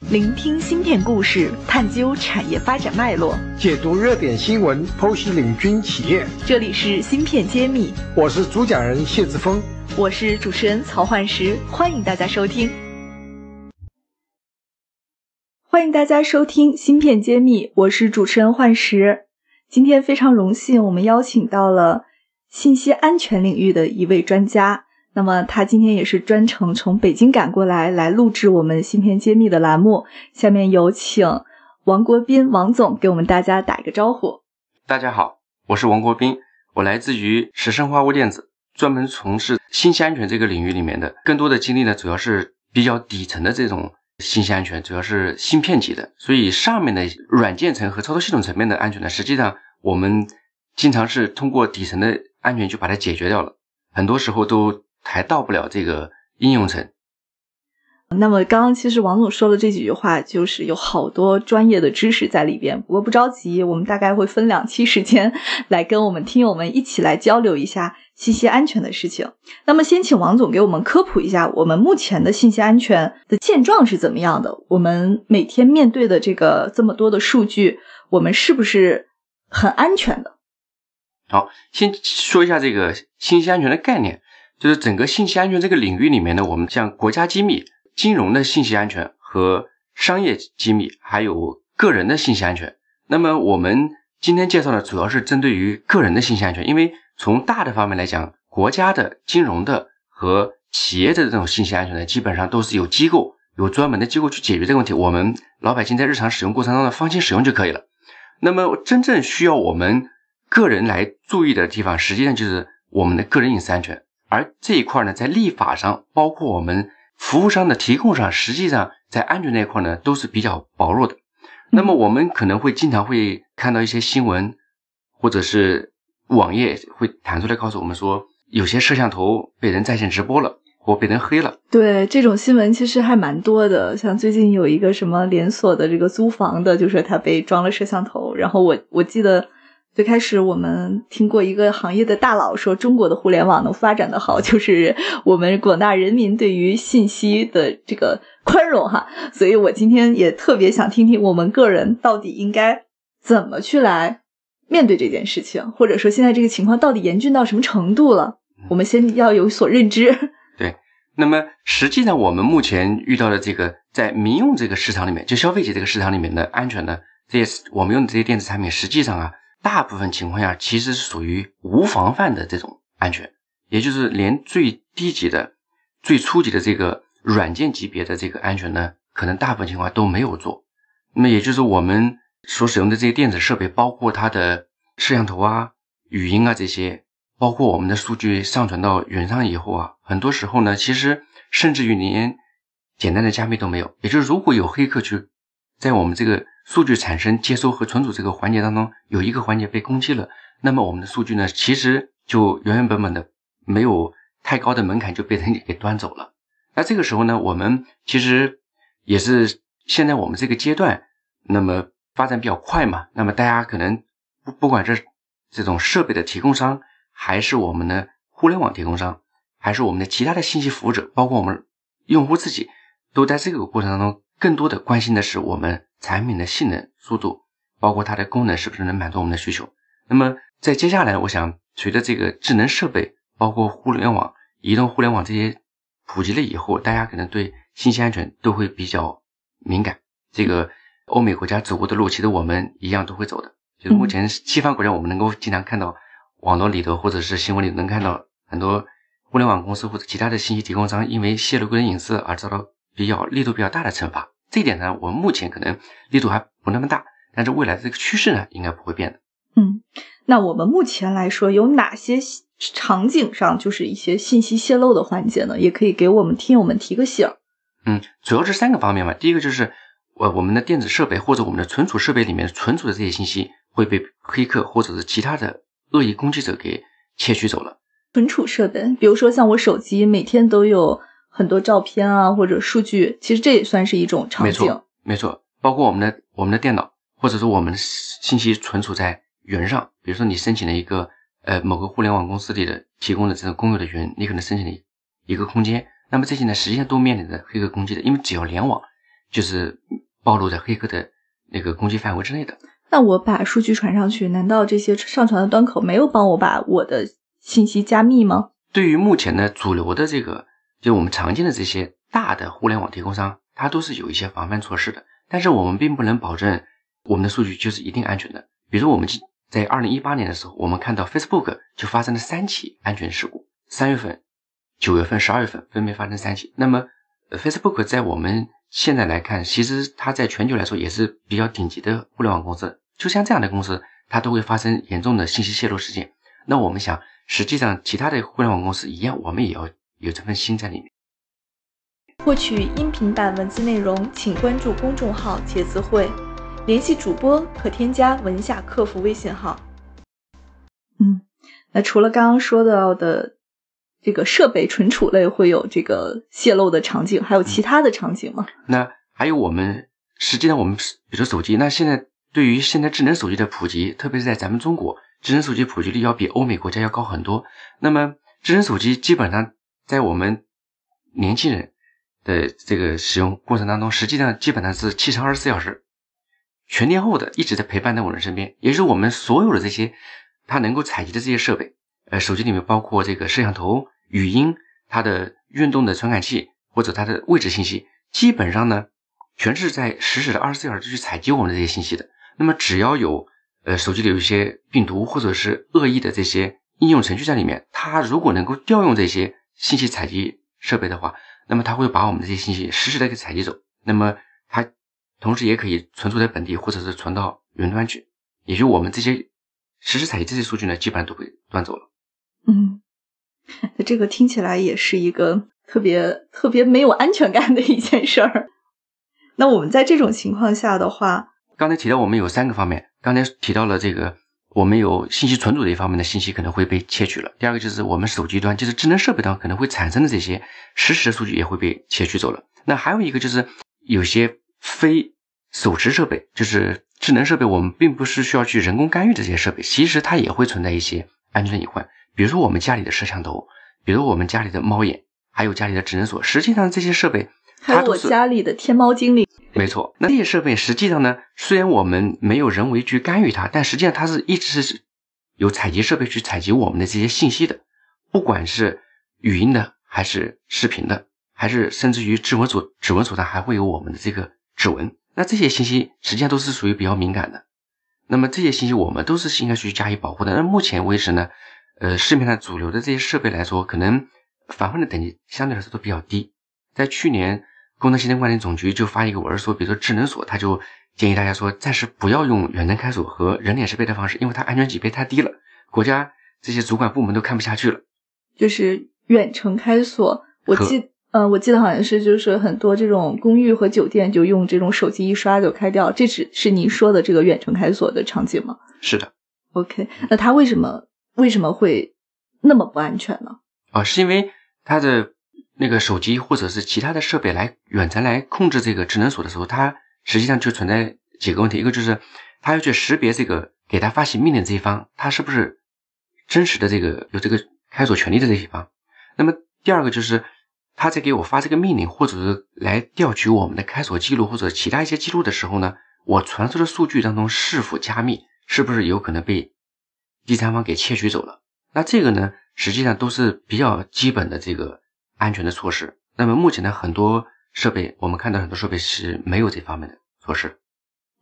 聆听芯片故事，探究产业发展脉络，解读热点新闻，剖析领军企业。这里是芯片揭秘，我是主讲人谢志峰，我是主持人曹焕石，欢迎大家收听。欢迎大家收听芯片揭秘，我是主持人焕石。今天非常荣幸，我们邀请到了信息安全领域的一位专家。那么他今天也是专程从北京赶过来，来录制我们芯片揭秘的栏目。下面有请王国斌王总给我们大家打一个招呼。大家好，我是王国斌，我来自于石生化物电子，专门从事信息安全这个领域里面的。更多的经历呢，主要是比较底层的这种信息安全，主要是芯片级的。所以上面的软件层和操作系统层面的安全呢，实际上我们经常是通过底层的安全就把它解决掉了，很多时候都。还到不了这个应用层。那么刚刚其实王总说的这几句话，就是有好多专业的知识在里边。不过不着急，我们大概会分两期时间来跟我们听友们一起来交流一下信息安全的事情。那么先请王总给我们科普一下，我们目前的信息安全的现状是怎么样的？我们每天面对的这个这么多的数据，我们是不是很安全的？好，先说一下这个信息安全的概念。就是整个信息安全这个领域里面呢，我们像国家机密、金融的信息安全和商业机密，还有个人的信息安全。那么我们今天介绍的主要是针对于个人的信息安全，因为从大的方面来讲，国家的、金融的和企业的这种信息安全呢，基本上都是有机构、有专门的机构去解决这个问题。我们老百姓在日常使用过程当中放心使用就可以了。那么真正需要我们个人来注意的地方，实际上就是我们的个人隐私安全。而这一块呢，在立法上，包括我们服务商的提供上，实际上在安全那一块呢，都是比较薄弱的。那么我们可能会经常会看到一些新闻，或者是网页会弹出来告诉我们说，有些摄像头被人在线直播了，或被人黑了。对，这种新闻其实还蛮多的。像最近有一个什么连锁的这个租房的，就是他被装了摄像头，然后我我记得。最开始我们听过一个行业的大佬说，中国的互联网能发展的好，就是我们广大人民对于信息的这个宽容哈。所以我今天也特别想听听我们个人到底应该怎么去来面对这件事情，或者说现在这个情况到底严峻到什么程度了？我们先要有所认知。对，那么实际上我们目前遇到的这个在民用这个市场里面，就消费级这个市场里面的安全呢，这些我们用的这些电子产品，实际上啊。大部分情况下，其实是属于无防范的这种安全，也就是连最低级的、最初级的这个软件级别的这个安全呢，可能大部分情况都没有做。那么，也就是我们所使用的这些电子设备，包括它的摄像头啊、语音啊这些，包括我们的数据上传到云上以后啊，很多时候呢，其实甚至于连简单的加密都没有。也就是如果有黑客去在我们这个数据产生、接收和存储这个环节当中有一个环节被攻击了，那么我们的数据呢，其实就原原本本的没有太高的门槛就被人给端走了。那这个时候呢，我们其实也是现在我们这个阶段，那么发展比较快嘛，那么大家可能不不管是这种设备的提供商，还是我们的互联网提供商，还是我们的其他的信息服务者，包括我们用户自己，都在这个过程当中更多的关心的是我们。产品的性能、速度，包括它的功能，是不是能满足我们的需求？那么在接下来，我想随着这个智能设备，包括互联网、移动互联网这些普及了以后，大家可能对信息安全都会比较敏感。这个欧美国家走过的路，其实我们一样都会走的。就是目前西方国家，我们能够经常看到网络里头或者是新闻里能看到很多互联网公司或者其他的信息提供商，因为泄露个人隐私而遭到比较力度比较大的惩罚。这一点呢，我们目前可能力度还不那么大，但是未来的这个趋势呢，应该不会变的。嗯，那我们目前来说有哪些场景上就是一些信息泄露的环节呢？也可以给我们听友们提个醒。嗯，主要是三个方面嘛。第一个就是我我们的电子设备或者我们的存储设备里面存储的这些信息会被黑客或者是其他的恶意攻击者给窃取走了。存储设备，比如说像我手机，每天都有。很多照片啊，或者数据，其实这也算是一种场景。没错，没错，包括我们的我们的电脑，或者说我们的信息存储在云上。比如说，你申请了一个呃某个互联网公司里的提供的这种公有的云，你可能申请了一个空间，那么这些呢，实际上都面临着黑客攻击的，因为只要联网，就是暴露在黑客的那个攻击范围之内的。那我把数据传上去，难道这些上传的端口没有帮我把我的信息加密吗？对于目前的主流的这个，就我们常见的这些大的互联网提供商，它都是有一些防范措施的。但是我们并不能保证我们的数据就是一定安全的。比如我们在二零一八年的时候，我们看到 Facebook 就发生了三起安全事故，三月份、九月份、十二月份分别发生三起。那么 Facebook 在我们现在来看，其实它在全球来说也是比较顶级的互联网公司。就像这样的公司，它都会发生严重的信息泄露事件。那我们想，实际上其他的互联网公司一样，我们也要有这份心在里面。获取音频版文字内容，请关注公众号“茄子会”，联系主播可添加文下客服微信号。嗯，那除了刚刚说到的这个设备存储类会有这个泄露的场景，还有其他的场景吗？那还有我们实际上我们比如手机，那现在对于现在智能手机的普及，特别是在咱们中国，智能手机普及率要比欧美国家要高很多。那么智能手机基本上在我们年轻人。的这个使用过程当中，实际上基本上是七乘二十四小时，全天候的一直在陪伴在我们身边。也就是我们所有的这些，它能够采集的这些设备，呃，手机里面包括这个摄像头、语音、它的运动的传感器或者它的位置信息，基本上呢，全是在实时的二十四小时去采集我们的这些信息的。那么只要有呃手机里有一些病毒或者是恶意的这些应用程序在里面，它如果能够调用这些信息采集设备的话，那么它会把我们这些信息实时的给采集走，那么它同时也可以存储在本地，或者是存到云端去，也就我们这些实时采集这些数据呢，基本上都被端走了。嗯，那这个听起来也是一个特别特别没有安全感的一件事儿。那我们在这种情况下的话，刚才提到我们有三个方面，刚才提到了这个。我们有信息存储的一方面的信息可能会被窃取了。第二个就是我们手机端，就是智能设备端可能会产生的这些实时的数据也会被窃取走了。那还有一个就是有些非手持设备，就是智能设备，我们并不是需要去人工干预的这些设备，其实它也会存在一些安全隐患。比如说我们家里的摄像头，比如我们家里的猫眼，还有家里的智能锁，实际上这些设备，还有我家里的天猫精灵。没错，那这些设备实际上呢，虽然我们没有人为去干预它，但实际上它是一直是有采集设备去采集我们的这些信息的，不管是语音的，还是视频的，还是甚至于指纹锁，指纹锁上还会有我们的这个指纹。那这些信息实际上都是属于比较敏感的，那么这些信息我们都是应该去加以保护的。那目前为止呢，呃，市面上主流的这些设备来说，可能防范的等级相对来说都比较低，在去年。工程信息管理总局就发一个文说，比如说智能锁，他就建议大家说，暂时不要用远程开锁和人脸识别的方式，因为它安全级别太低了，国家这些主管部门都看不下去了。就是远程开锁，我记，嗯，我记得好像是就是很多这种公寓和酒店就用这种手机一刷就开掉，这只是您说的这个远程开锁的场景吗？是的。OK，那它为什么为什么会那么不安全呢？啊，是因为它的。那个手机或者是其他的设备来远程来控制这个智能锁的时候，它实际上就存在几个问题。一个就是它要去识别这个给他发起命令这一方，他是不是真实的这个有这个开锁权利的这一方。那么第二个就是他在给我发这个命令，或者是来调取我们的开锁记录或者其他一些记录的时候呢，我传输的数据当中是否加密，是不是有可能被第三方给窃取走了？那这个呢，实际上都是比较基本的这个。安全的措施。那么目前呢，很多设备我们看到很多设备是没有这方面的措施。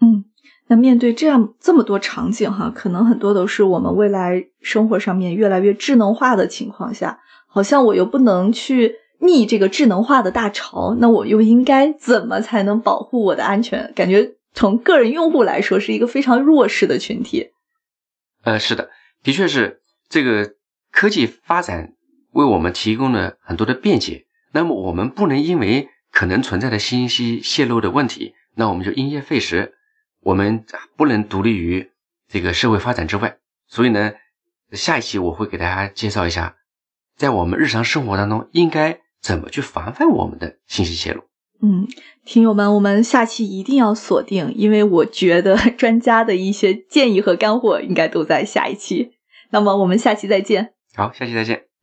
嗯，那面对这样这么多场景哈，可能很多都是我们未来生活上面越来越智能化的情况下，好像我又不能去逆这个智能化的大潮，那我又应该怎么才能保护我的安全？感觉从个人用户来说是一个非常弱势的群体。呃，是的，的确是这个科技发展。为我们提供了很多的便捷，那么我们不能因为可能存在的信息泄露的问题，那我们就因噎废食，我们不能独立于这个社会发展之外。所以呢，下一期我会给大家介绍一下，在我们日常生活当中应该怎么去防范我们的信息泄露。嗯，听友们，我们下期一定要锁定，因为我觉得专家的一些建议和干货应该都在下一期。那么我们下期再见。好，下期再见。